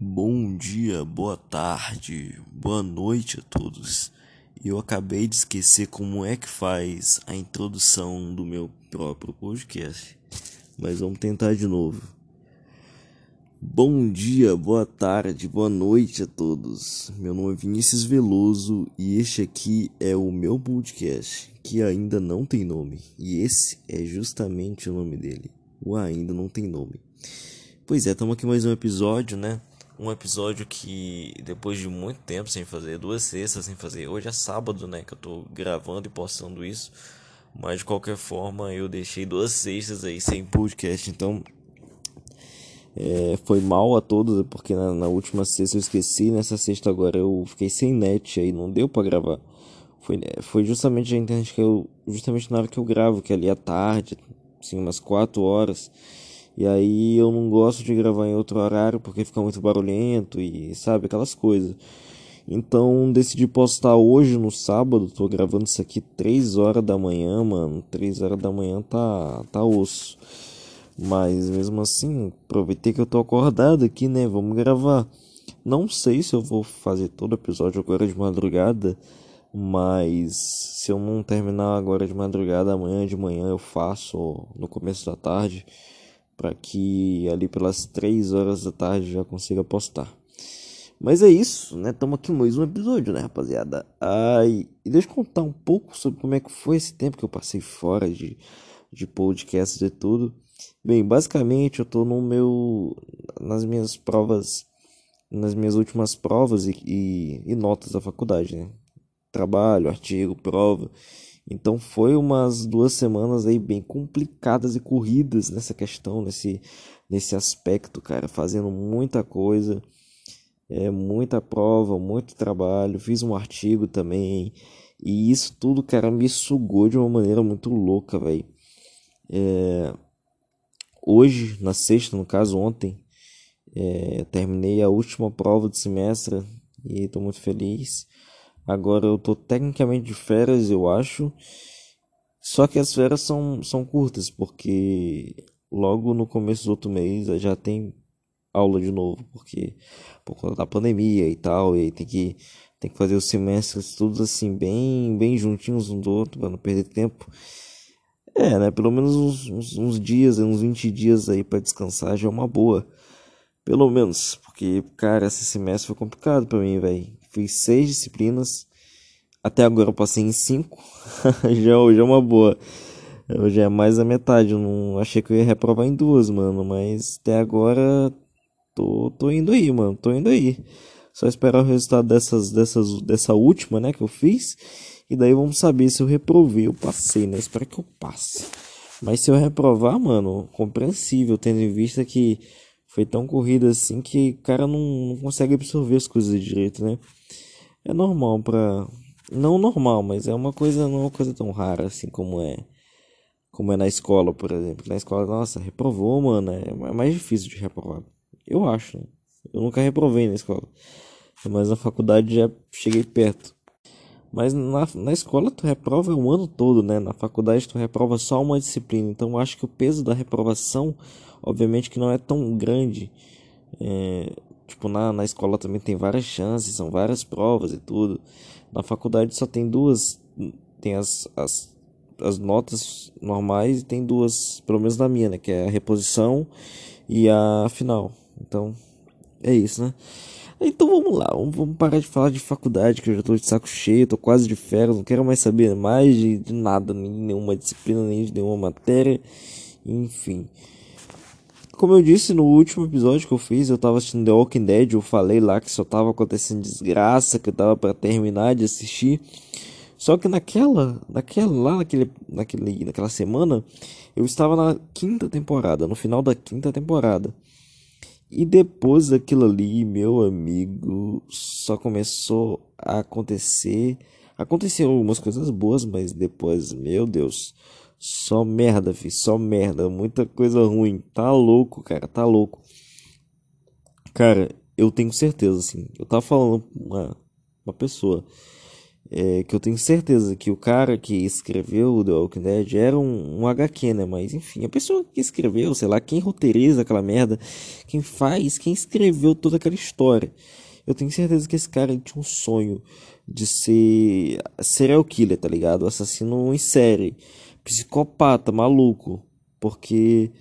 Bom dia, boa tarde, boa noite a todos. Eu acabei de esquecer como é que faz a introdução do meu próprio podcast, mas vamos tentar de novo. Bom dia, boa tarde, boa noite a todos. Meu nome é Vinícius Veloso e este aqui é o meu podcast, que ainda não tem nome, e esse é justamente o nome dele. O ainda não tem nome. Pois é, estamos aqui mais um episódio, né? Um episódio que depois de muito tempo sem fazer, duas sextas sem fazer, hoje é sábado, né, que eu tô gravando e postando isso, mas de qualquer forma eu deixei duas sextas aí sem podcast, então é, foi mal a todos, porque na, na, última sexta eu esqueci, nessa sexta agora eu fiquei sem net aí, não deu para gravar. Foi, foi justamente a internet que eu, justamente na hora que eu gravo, que é ali à tarde, assim, umas 4 horas. E aí eu não gosto de gravar em outro horário porque fica muito barulhento e sabe aquelas coisas. Então decidi postar hoje no sábado, tô gravando isso aqui 3 horas da manhã, mano. 3 horas da manhã tá tá osso. Mas mesmo assim, aproveitei que eu tô acordado aqui, né? Vamos gravar. Não sei se eu vou fazer todo episódio agora de madrugada, mas se eu não terminar agora de madrugada, amanhã de manhã eu faço no começo da tarde para que ali pelas 3 horas da tarde já consiga postar. Mas é isso, né? Estamos aqui mais um episódio, né, rapaziada? Ai, e deixa eu contar um pouco sobre como é que foi esse tempo que eu passei fora de, de podcasts e tudo. Bem, basicamente eu tô no meu. nas minhas provas. nas minhas últimas provas e, e, e notas da faculdade, né? Trabalho, artigo, prova. Então foi umas duas semanas aí bem complicadas e corridas nessa questão, nesse, nesse aspecto, cara, fazendo muita coisa, é muita prova, muito trabalho, fiz um artigo também, e isso tudo, cara, me sugou de uma maneira muito louca, velho. É... Hoje, na sexta, no caso ontem, é... terminei a última prova do semestre e estou muito feliz. Agora eu tô tecnicamente de férias, eu acho. Só que as férias são, são curtas, porque logo no começo do outro mês já tem aula de novo, porque por conta da pandemia e tal, e aí tem que, tem que fazer os semestres todos assim, bem, bem juntinhos um do outro, para não perder tempo. É, né? Pelo menos uns, uns, uns dias, uns 20 dias aí para descansar já é uma boa. Pelo menos, porque, cara, esse semestre foi complicado para mim, velho fiz seis disciplinas. Até agora eu passei em cinco. já, já é uma boa. Já é mais da metade. Eu não achei que eu ia reprovar em duas, mano. Mas até agora tô, tô indo aí, mano. Tô indo aí. Só esperar o resultado dessas, dessas, dessa última, né, que eu fiz. E daí vamos saber se eu reprovei. Eu passei, né? Espero que eu passe. Mas se eu reprovar, mano, compreensível, tendo em vista que foi tão corrida assim que o cara não, não consegue absorver as coisas direito, né? É normal pra. Não normal, mas é uma coisa, não é uma coisa tão rara assim como é. Como é na escola, por exemplo. Na escola, nossa, reprovou, mano. É, é mais difícil de reprovar. Eu acho, né? Eu nunca reprovei na escola. Mas na faculdade já cheguei perto. Mas na, na escola tu reprova o ano todo, né? Na faculdade tu reprova só uma disciplina. Então acho que o peso da reprovação obviamente que não é tão grande. É, tipo, na, na escola também tem várias chances, são várias provas e tudo. Na faculdade só tem duas, tem as, as, as notas normais e tem duas, pelo menos na minha, né? Que é a reposição e a final. Então, é isso, né? Então vamos lá, vamos parar de falar de faculdade, que eu já tô de saco cheio, tô quase de férias, não quero mais saber mais de, de nada, nem nenhuma disciplina, nem de nenhuma matéria, enfim. Como eu disse no último episódio que eu fiz, eu tava assistindo The Walking Dead, eu falei lá que só tava acontecendo desgraça, que eu tava para terminar de assistir. Só que naquela, naquela lá naquele, naquele, naquela semana, eu estava na quinta temporada, no final da quinta temporada. E depois daquilo ali, meu amigo, só começou a acontecer. Aconteceram algumas coisas boas, mas depois, meu Deus, só merda, fi, só merda, muita coisa ruim. Tá louco, cara, tá louco. Cara, eu tenho certeza, assim. Eu tava falando com uma, uma pessoa. é, que eu tenho certeza que o cara que escreveu The Walking Dead era um, um HQ, né? Mas enfim, a pessoa que escreveu, sei lá, quem roteiriza aquela merda, quem faz, quem escreveu toda aquela história. Eu tenho certeza que esse cara tinha um sonho de ser serial killer, tá ligado? Assassino em série, psicopata, maluco. Porque.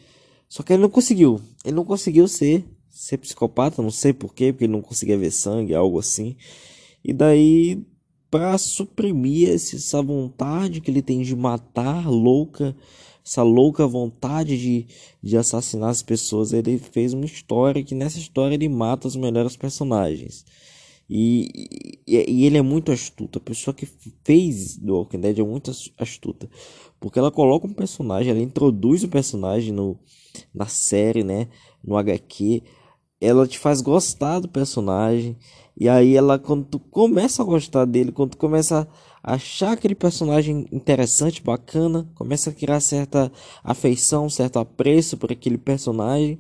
Só que ele não conseguiu. Ele não conseguiu ser, ser psicopata, não sei porquê, porque ele não conseguia ver sangue, algo assim. E daí para suprimir essa vontade que ele tem de matar louca, essa louca vontade de, de assassinar as pessoas, ele fez uma história que nessa história ele mata os melhores personagens. E, e, e, ele é muito astuto. A pessoa que fez do Walking Dead é muito astuta. Porque ela coloca um personagem, ela introduz o personagem no, na série, né? No HQ. Ela te faz gostar do personagem. E aí ela, quando tu começa a gostar dele, quando tu começa a achar aquele personagem interessante, bacana, começa a criar certa afeição, certo apreço por aquele personagem,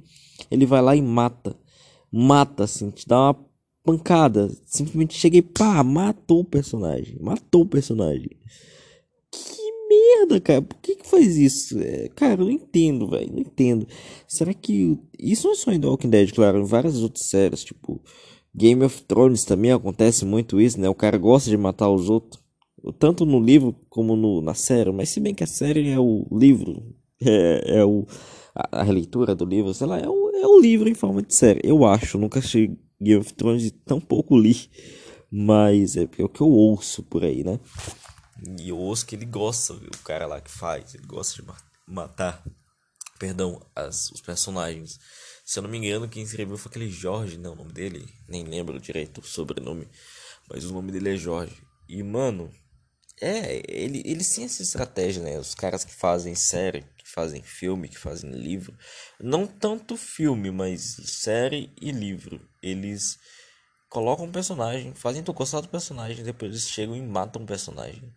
ele vai lá e mata. Mata, assim, te dá uma pancada. Simplesmente cheguei, pá, matou o personagem. Matou o personagem. Merda, cara. Por que que faz isso? É, cara, eu não entendo, velho. Não entendo. Será que. Isso não é só em The Walking Dead, claro. Em várias outras séries, tipo. Game of Thrones também acontece muito isso, né? O cara gosta de matar os outros. Tanto no livro como no, na série. Mas se bem que a série é o livro. É, é o, a, a releitura do livro, sei lá, é o, é o livro em forma de série. Eu acho, nunca achei Game of Thrones e tão pouco li. Mas é, é o que eu ouço por aí, né? E eu ouço que ele gosta, o cara lá que faz, ele gosta de matar, perdão, as, os personagens. Se eu não me engano, quem escreveu foi aquele Jorge, não, o nome dele, nem lembro direito o sobrenome, mas o nome dele é Jorge. E, mano, é, ele, ele tem essa estratégia, né? Os caras que fazem série, que fazem filme, que fazem livro, não tanto filme, mas série e livro, eles colocam um personagem, fazem tu gostar do personagem, depois eles chegam e matam o personagem.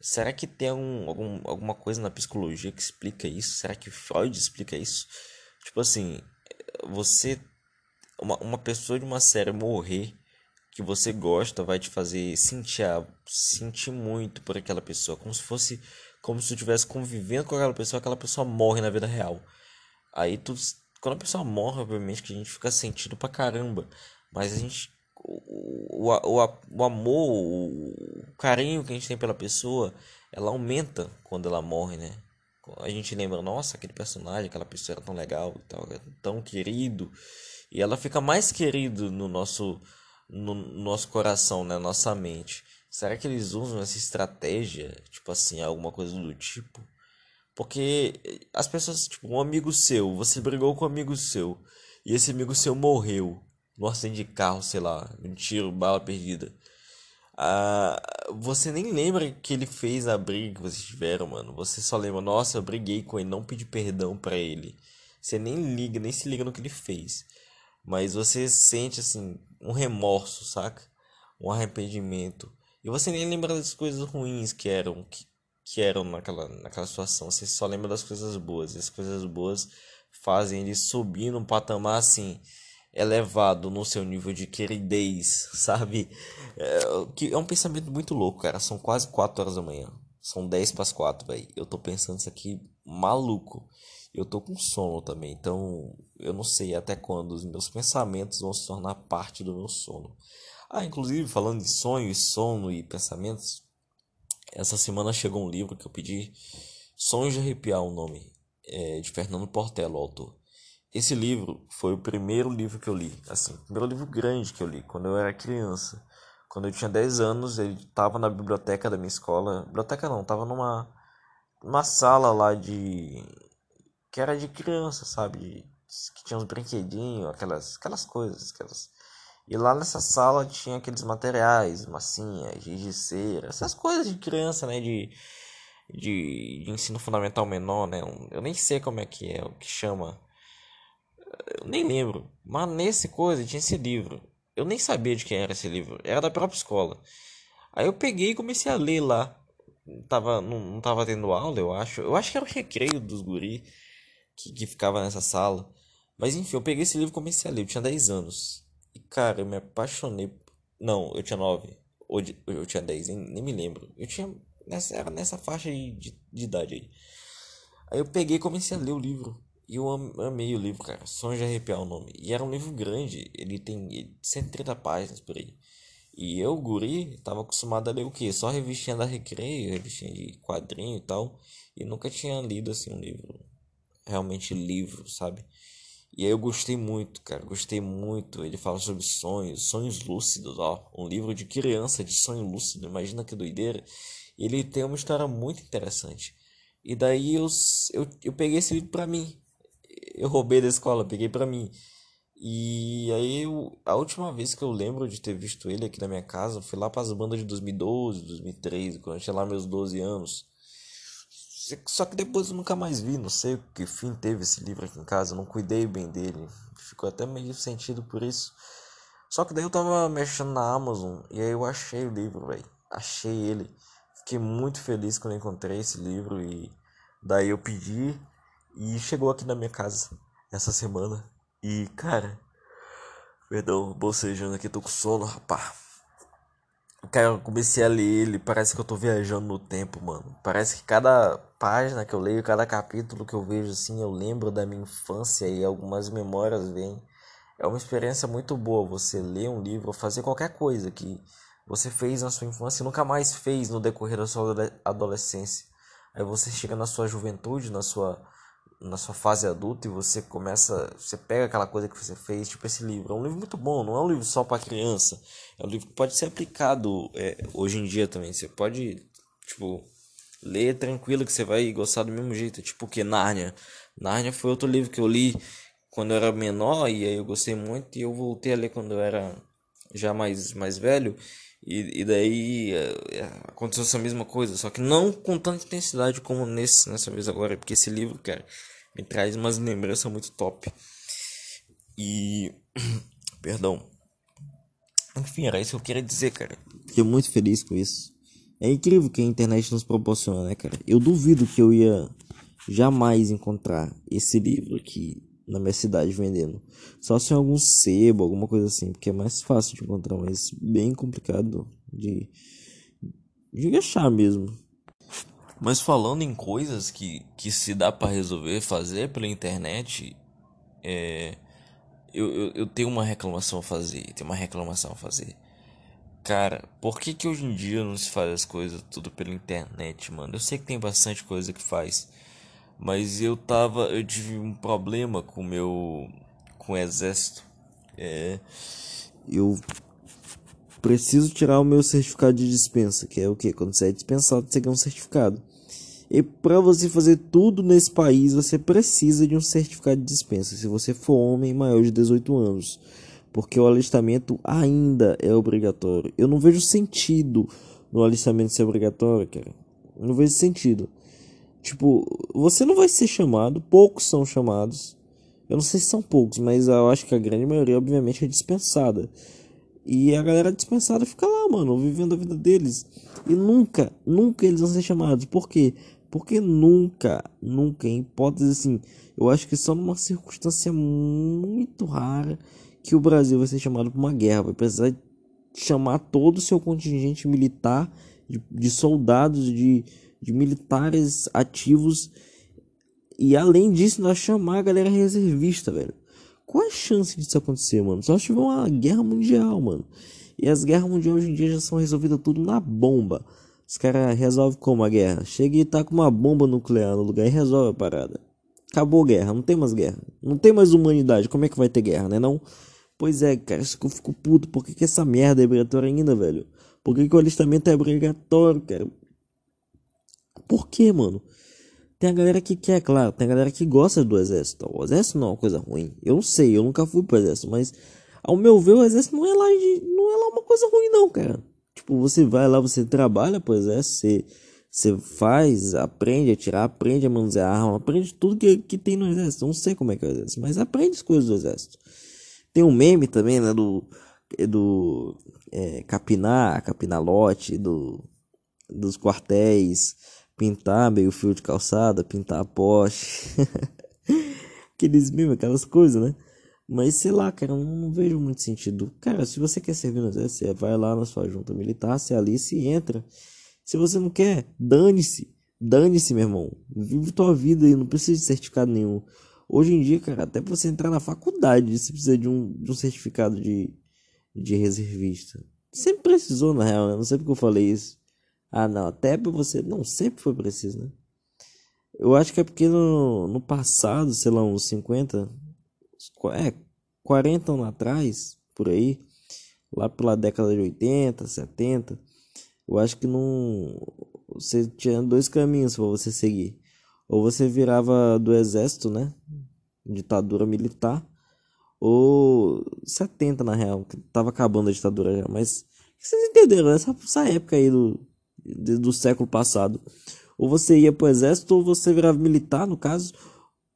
Será que tem algum, algum, alguma coisa na psicologia que explica isso? Será que Freud explica isso? Tipo assim, você uma, uma pessoa de uma série morrer que você gosta vai te fazer sentir sentir muito por aquela pessoa, como se fosse como se tu estivesse convivendo com aquela pessoa, aquela pessoa morre na vida real. Aí tu quando a pessoa morre, obviamente que a gente fica sentindo pra caramba, mas a gente o, o, o, amor, o carinho que a gente tem pela pessoa, ela aumenta quando ela morre, né? a gente lembra, nossa, aquele personagem, aquela pessoa era tão legal, tão, tão querido. E ela fica mais querido no nosso, no nosso coração, na né? nossa mente. Será que eles usam essa estratégia, tipo assim, alguma coisa do tipo? Porque as pessoas, tipo, um amigo seu, você brigou com um amigo seu, e esse amigo seu morreu no acidente de carro, sei lá, um tiro, bala perdida. Ah, você nem lembra que ele fez a briga que vocês tiveram, mano. Você só lembra, nossa, eu briguei com ele, não pedi perdão para ele. Você nem liga, nem se liga no que ele fez. Mas você sente, assim, um remorso, saca? Um arrependimento. E você nem lembra das coisas ruins que eram, que, que eram naquela, naquela situação. Você só lembra das coisas boas. E as coisas boas fazem ele subir num patamar assim elevado no seu nível de queridez, sabe? É, que é um pensamento muito louco, cara. São quase 4 horas da manhã. São 10 para as 4, velho. Eu tô pensando isso aqui maluco. Eu tô com sono também, então eu não sei até quando os meus pensamentos vão se tornar parte do meu sono. Ah, inclusive, falando de sonho, sono e pensamentos, essa semana chegou um livro que eu pedi, Sonhos de Arrepiar, o nome, é, de Fernando Portela, o autor. Esse livro foi o primeiro livro que eu li, assim, o primeiro livro grande que eu li, quando eu era criança. Quando eu tinha 10 anos, ele estava na biblioteca da minha escola. Biblioteca não, estava numa, numa sala lá de. que era de criança, sabe? Que tinha uns brinquedinhos, aquelas, aquelas coisas. Aquelas... E lá nessa sala tinha aqueles materiais, massinha, giz de cera, essas coisas de criança, né? De, de, de ensino fundamental menor, né? Eu nem sei como é que é, o que chama eu nem lembro. Mas nesse coisa tinha esse livro. Eu nem sabia de quem era esse livro. Era da própria escola. Aí eu peguei e comecei a ler lá. Tava, não, não tava tendo aula, eu acho. Eu acho que era o recreio dos guri que, que ficava nessa sala. Mas enfim, eu peguei esse livro e comecei a ler. Eu tinha 10 anos. E cara, eu me apaixonei. Não, eu tinha 9. Ou de, eu tinha 10, nem, nem me lembro. Eu tinha. Nessa, era nessa faixa de, de idade aí. Aí eu peguei e comecei a ler o livro. E eu amei o livro, cara. Sonho de arrepiar o nome. E era um livro grande. Ele tem 130 páginas por aí. E eu, guri, tava acostumado a ler o quê? Só revistinha da Recreio, revistinha de quadrinho e tal. E nunca tinha lido, assim, um livro. Realmente livro, sabe? E aí eu gostei muito, cara. Gostei muito. Ele fala sobre sonhos, sonhos lúcidos, ó. Um livro de criança de sonho lúcido. Imagina que doideira. Ele tem uma história muito interessante. E daí eu, eu, eu peguei esse livro pra mim. Eu roubei da escola, peguei pra mim. E aí eu, a última vez que eu lembro de ter visto ele aqui na minha casa foi lá para as bandas de 2012, 2013, quando eu tinha lá meus 12 anos. Só que depois eu nunca mais vi, não sei que fim teve esse livro aqui em casa, não cuidei bem dele. Ficou até meio sentido por isso. Só que daí eu tava mexendo na Amazon e aí eu achei o livro, velho. Achei ele. Fiquei muito feliz quando encontrei esse livro e daí eu pedi e chegou aqui na minha casa essa semana. E cara, perdão, bocejando aqui, tô com sono, rapá. Cara, eu comecei a ler ele, parece que eu tô viajando no tempo, mano. Parece que cada página que eu leio, cada capítulo que eu vejo, assim, eu lembro da minha infância e algumas memórias vêm. É uma experiência muito boa você ler um livro fazer qualquer coisa que você fez na sua infância e nunca mais fez no decorrer da sua adolescência. Aí você chega na sua juventude, na sua na sua fase adulta e você começa, você pega aquela coisa que você fez, tipo esse livro. É um livro muito bom, não é um livro só para criança. É um livro que pode ser aplicado é, hoje em dia também. Você pode, tipo, ler tranquilo que você vai gostar do mesmo jeito. Tipo que Nárnia. Nárnia foi outro livro que eu li quando eu era menor e aí eu gostei muito e eu voltei a ler quando eu era já mais, mais velho. E, e daí é, é, aconteceu essa mesma coisa, só que não com tanta intensidade como nesse, nessa vez agora, porque esse livro, cara, me traz umas lembranças muito top. E. Perdão. Enfim, era isso que eu queria dizer, cara. Fiquei muito feliz com isso. É incrível que a internet nos proporciona, né, cara? Eu duvido que eu ia jamais encontrar esse livro aqui na minha cidade vendendo. Só se em algum sebo, alguma coisa assim, porque é mais fácil de encontrar, mas bem complicado de, de achar mesmo. Mas falando em coisas que, que se dá para resolver fazer pela internet, é, eu, eu, eu tenho uma reclamação a fazer. Tenho uma reclamação a fazer. Cara, por que que hoje em dia não se faz as coisas tudo pela internet, mano? Eu sei que tem bastante coisa que faz. Mas eu tava. Eu tive um problema com meu. com o exército. É. Eu preciso tirar o meu certificado de dispensa, que é o que? Quando você é dispensado, você ganha um certificado. E para você fazer tudo nesse país, você precisa de um certificado de dispensa, se você for homem maior de 18 anos. Porque o alistamento ainda é obrigatório. Eu não vejo sentido no alistamento ser obrigatório, cara. Eu não vejo sentido. Tipo, você não vai ser chamado, poucos são chamados. Eu não sei se são poucos, mas eu acho que a grande maioria, obviamente, é dispensada. E a galera dispensada fica lá, mano, vivendo a vida deles. E nunca, nunca eles vão ser chamados. Por quê? Porque nunca, nunca, em hipótese assim, eu acho que só numa circunstância muito rara que o Brasil vai ser chamado para uma guerra. Vai precisar chamar todo o seu contingente militar, de, de soldados, de, de militares ativos. E além disso, nós chamar a galera reservista, velho. Qual a chance disso acontecer, mano? Só se tiver uma guerra mundial, mano. E as guerras mundiais hoje em dia já são resolvidas tudo na bomba. Os caras resolvem como a guerra? Chega e tá com uma bomba nuclear no lugar e resolve a parada. Acabou a guerra, não tem mais guerra. Não tem mais humanidade. Como é que vai ter guerra, né não? Pois é, cara, isso que eu fico puto. Por que, que essa merda é obrigatória ainda, velho? Por que, que o alistamento é obrigatório, cara? Por que, mano? Tem a galera que quer, claro, tem a galera que gosta do exército. O exército não é uma coisa ruim. Eu sei, eu nunca fui pro exército, mas ao meu ver, o exército não é lá, de, não é lá uma coisa ruim, não, cara. Tipo, você vai lá, você trabalha pro exército, você, você faz, aprende a tirar, aprende a manusear arma, aprende tudo que, que tem no exército. Não sei como é que é o exército, mas aprende as coisas do exército. Tem um meme também, né, do, do é, capinar, capinalote, do, dos quartéis pintar meio fio de calçada, pintar poste. Aqueles mesmo, aquelas coisas, né? Mas sei lá, cara, eu não vejo muito sentido. Cara, se você quer servir no exército, você vai lá na sua junta militar, você ali se entra. Se você não quer, dane-se. Dane-se, meu irmão. Vive tua vida e não precisa de certificado nenhum. Hoje em dia, cara, até pra você entrar na faculdade, você precisa de um, de um certificado de, de reservista. Sempre precisou, na real, né? Não sei porque eu falei isso. Ah, não, até você. Não, sempre foi preciso, né? Eu acho que é porque no, no passado, sei lá, uns 50, é, 40 anos atrás, por aí, lá pela década de 80, 70, eu acho que não. Você tinha dois caminhos para você seguir. Ou você virava do exército, né? Ditadura militar. Ou 70 na real, que tava acabando a ditadura já. Mas vocês entenderam, essa, essa época aí do, do século passado. Ou você ia pro exército, ou você virava militar, no caso,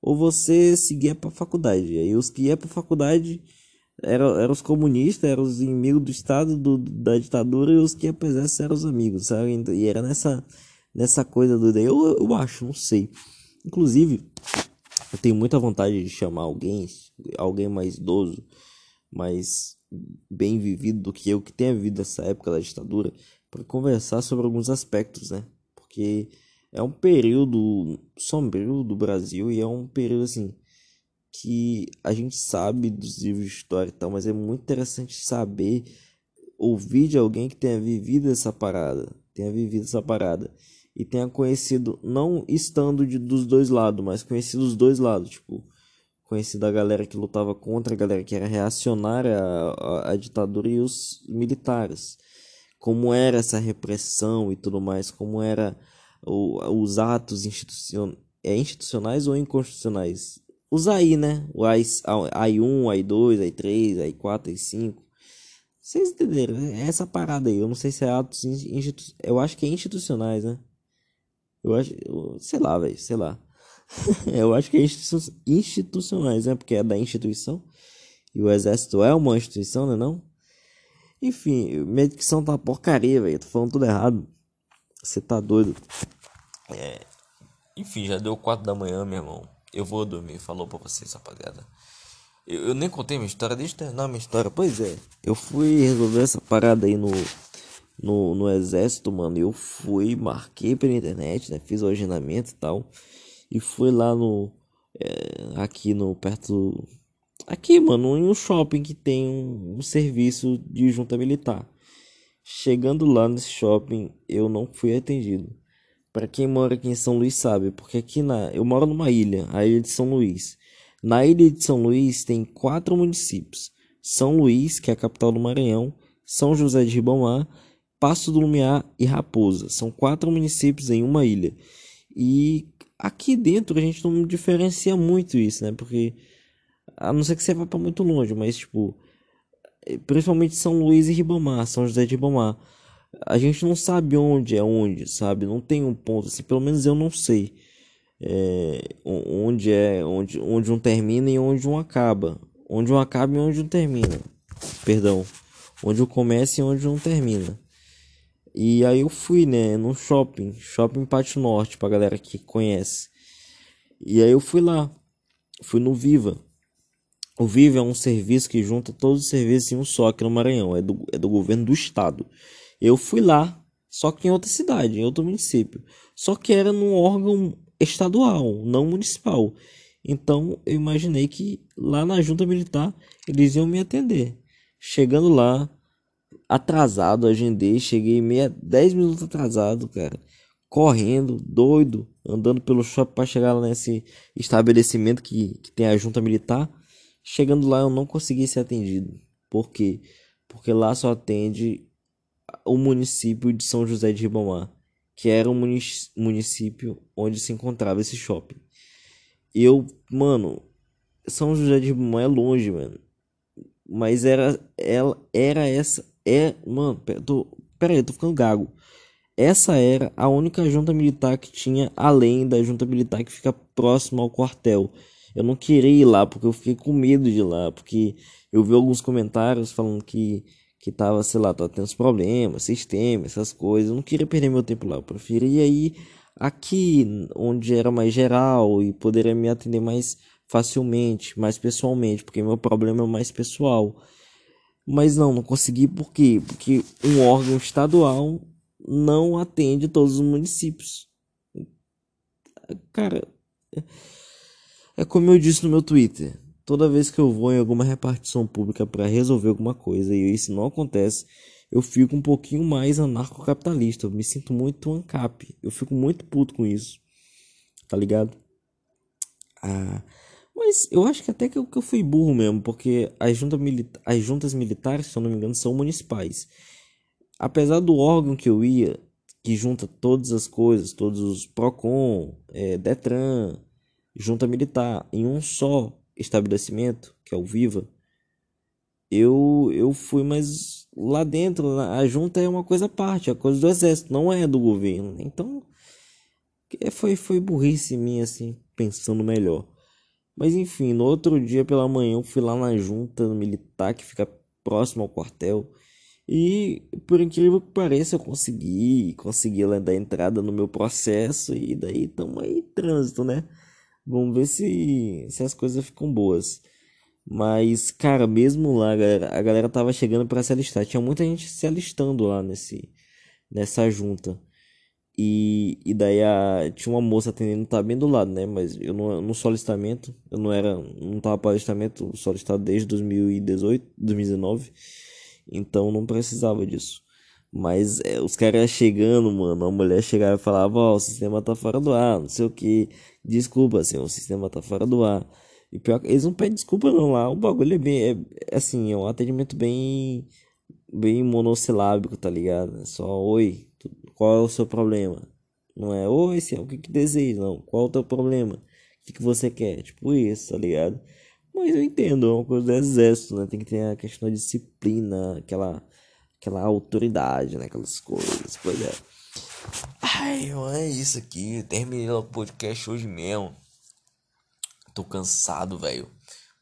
ou você seguia pra faculdade. E aí os que iam pra faculdade eram, eram os comunistas, eram os inimigos do Estado, do, da ditadura, e os que iam pro exército eram os amigos, sabe? E era nessa, nessa coisa do. Eu, eu acho, não sei. Inclusive, eu tenho muita vontade de chamar alguém, alguém mais idoso, mais bem vivido do que eu, que tenha vivido essa época da ditadura, para conversar sobre alguns aspectos, né? Porque é um período sombrio do Brasil e é um período assim que a gente sabe dos livros de história e tal, mas é muito interessante saber ouvir de alguém que tenha vivido essa parada, tenha vivido essa parada e tenha conhecido não estando de, dos dois lados, mas conhecido os dois lados, tipo, conhecido a galera que lutava contra a galera que era reacionária à, ditadura e os militares. Como era essa repressão e tudo mais, como era os atos institucion, é, institucionais ou inconstitucionais. Os AI, né? O AI, AI1, AI2, AI3, AI4, AI5. Vocês entenderam? É essa parada aí. Eu não sei se é atos institucionais. Eu acho que é institucionais, né? Eu acho. Sei lá, velho. Sei lá. eu acho que é institu institucionais, né? Porque é da instituição. E o exército é uma instituição, né? Não? Enfim, minha dicção tá porcaria, velho. Tô falando tudo errado. Você tá doido. É, enfim, já deu 4 da manhã, meu irmão. Eu vou dormir. Falou pra vocês, rapaziada. Eu, eu nem contei minha história, deixa eu terminar minha história. Pois é, eu fui resolver essa parada aí no, no, no exército, mano. Eu fui, marquei pela internet, né? Fiz o agendamento e tal. E fui lá no. É, aqui no. Perto. Aqui, mano, em um shopping que tem um, um serviço de junta militar. Chegando lá nesse shopping, eu não fui atendido. Para quem mora aqui em São Luís sabe, porque aqui na eu moro numa ilha, a ilha de São Luís. Na ilha de São Luís tem quatro municípios: São Luís, que é a capital do Maranhão, São José de Ribamar, Passo do Lumiar e Raposa. São quatro municípios em uma ilha. E aqui dentro a gente não diferencia muito isso, né? Porque a não ser que você vá para muito longe, mas tipo, principalmente São Luís e Ribamar, São José de Ribamar a gente não sabe onde é onde, sabe? Não tem um ponto assim, pelo menos eu não sei. É, onde é onde, onde um termina e onde um acaba. Onde um acaba e onde um termina. Perdão. Onde um começa e onde um termina. E aí eu fui, né, num shopping, Shopping Pátio Norte, pra galera que conhece. E aí eu fui lá. Fui no Viva. O Viva é um serviço que junta todos os serviços em um só aqui no Maranhão. É do, é do governo do estado. Eu fui lá, só que em outra cidade, em outro município. Só que era num órgão estadual, não municipal. Então eu imaginei que lá na junta militar eles iam me atender. Chegando lá, atrasado, agendei, cheguei meia, 10 minutos atrasado, cara. Correndo, doido, andando pelo shopping para chegar lá nesse estabelecimento que, que tem a junta militar. Chegando lá eu não consegui ser atendido. Por quê? Porque lá só atende o município de São José de Ribamar, que era o município onde se encontrava esse shopping. Eu, mano, São José de Ribamar é longe, mano. Mas era ela era essa é, mano, tô, pera aí, eu tô ficando gago. Essa era a única junta militar que tinha além da junta militar que fica próxima ao quartel. Eu não queria ir lá porque eu fiquei com medo de ir lá, porque eu vi alguns comentários falando que que tava, sei lá, tava tendo problemas, sistema, essas coisas. Eu não queria perder meu tempo lá. Eu preferia ir aqui, onde era mais geral e poderia me atender mais facilmente, mais pessoalmente, porque meu problema é mais pessoal. Mas não, não consegui por quê? Porque um órgão estadual não atende todos os municípios. Cara, é como eu disse no meu Twitter. Toda vez que eu vou em alguma repartição pública para resolver alguma coisa e isso não acontece, eu fico um pouquinho mais anarcocapitalista. Eu me sinto muito ANCAP. Eu fico muito puto com isso. Tá ligado? Ah, mas eu acho que até que eu, que eu fui burro mesmo, porque as, junta milita as juntas militares, se eu não me engano, são municipais. Apesar do órgão que eu ia, que junta todas as coisas, todos os PROCON, é, DETRAN, junta militar, em um só estabelecimento, que é o Viva, eu, eu fui mais lá dentro, a junta é uma coisa à parte, é coisa do exército, não é do governo. Então, foi, foi burrice minha, assim, pensando melhor. Mas enfim, no outro dia pela manhã eu fui lá na junta militar que fica próximo ao quartel. E por incrível que pareça, eu consegui, consegui dar entrada no meu processo e daí estamos aí trânsito, né? Vamos ver se, se as coisas ficam boas. Mas, cara, mesmo lá, a galera, a galera tava chegando para se alistar. Tinha muita gente se alistando lá nesse, nessa junta. E, e daí a, tinha uma moça atendendo, tá bem do lado, né? Mas eu não, no solistamento, eu não era, não tava para alistamento solicitado desde 2018, 2019, então não precisava disso. Mas é, os caras chegando, mano, a mulher chegava e falava, ó, oh, o sistema tá fora do ar, não sei o que, desculpa, assim, o sistema tá fora do ar. E pior eles não pedem desculpa não lá, o bagulho é bem, é, é assim, é um atendimento bem, bem monossilábico, tá ligado? É só, oi, qual é o seu problema? Não é, oi, é o que que deseja? Não, qual é o teu problema? O que que você quer? Tipo isso, tá ligado? Mas eu entendo, é uma coisa do exército, né? Tem que ter a questão da disciplina, aquela, aquela autoridade, né? Aquelas coisas, pois é. Ai, é isso aqui. Terminei o podcast hoje mesmo. Tô cansado, velho.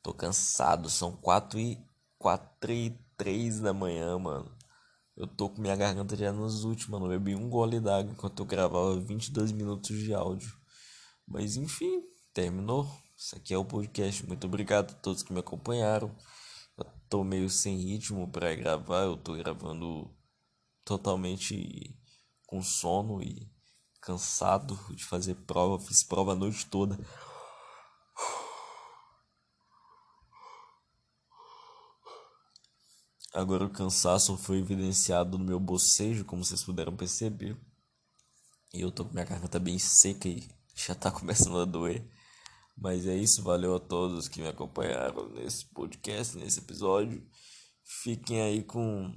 Tô cansado. São quatro e quatro e três da manhã, mano. Eu tô com minha garganta já nos últimos, mano. Eu bebi um gole d'água enquanto eu gravava 22 minutos de áudio. Mas enfim, terminou. Isso aqui é o podcast. Muito obrigado a todos que me acompanharam. Eu tô meio sem ritmo para gravar. Eu tô gravando totalmente com sono e cansado de fazer prova. Fiz prova a noite toda. Agora o cansaço foi evidenciado no meu bocejo, como vocês puderam perceber. E eu tô com minha garganta bem seca e já tá começando a doer. Mas é isso, valeu a todos que me acompanharam nesse podcast, nesse episódio. Fiquem aí com,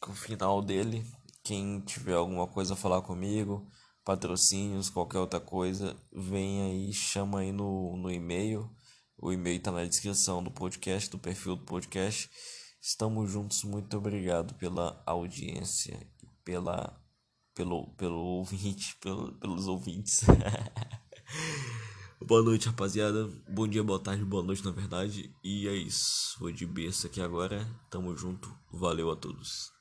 com o final dele. Quem tiver alguma coisa a falar comigo, patrocínios, qualquer outra coisa, vem aí, chama aí no, no e-mail. O e-mail tá na descrição do podcast, do perfil do podcast. Estamos juntos, muito obrigado pela audiência e pela, pelo, pelo ouvinte, pelo, pelos ouvintes. boa noite, rapaziada. Bom dia, boa tarde, boa noite, na verdade. E é isso. Vou de berço aqui agora. Tamo junto. Valeu a todos.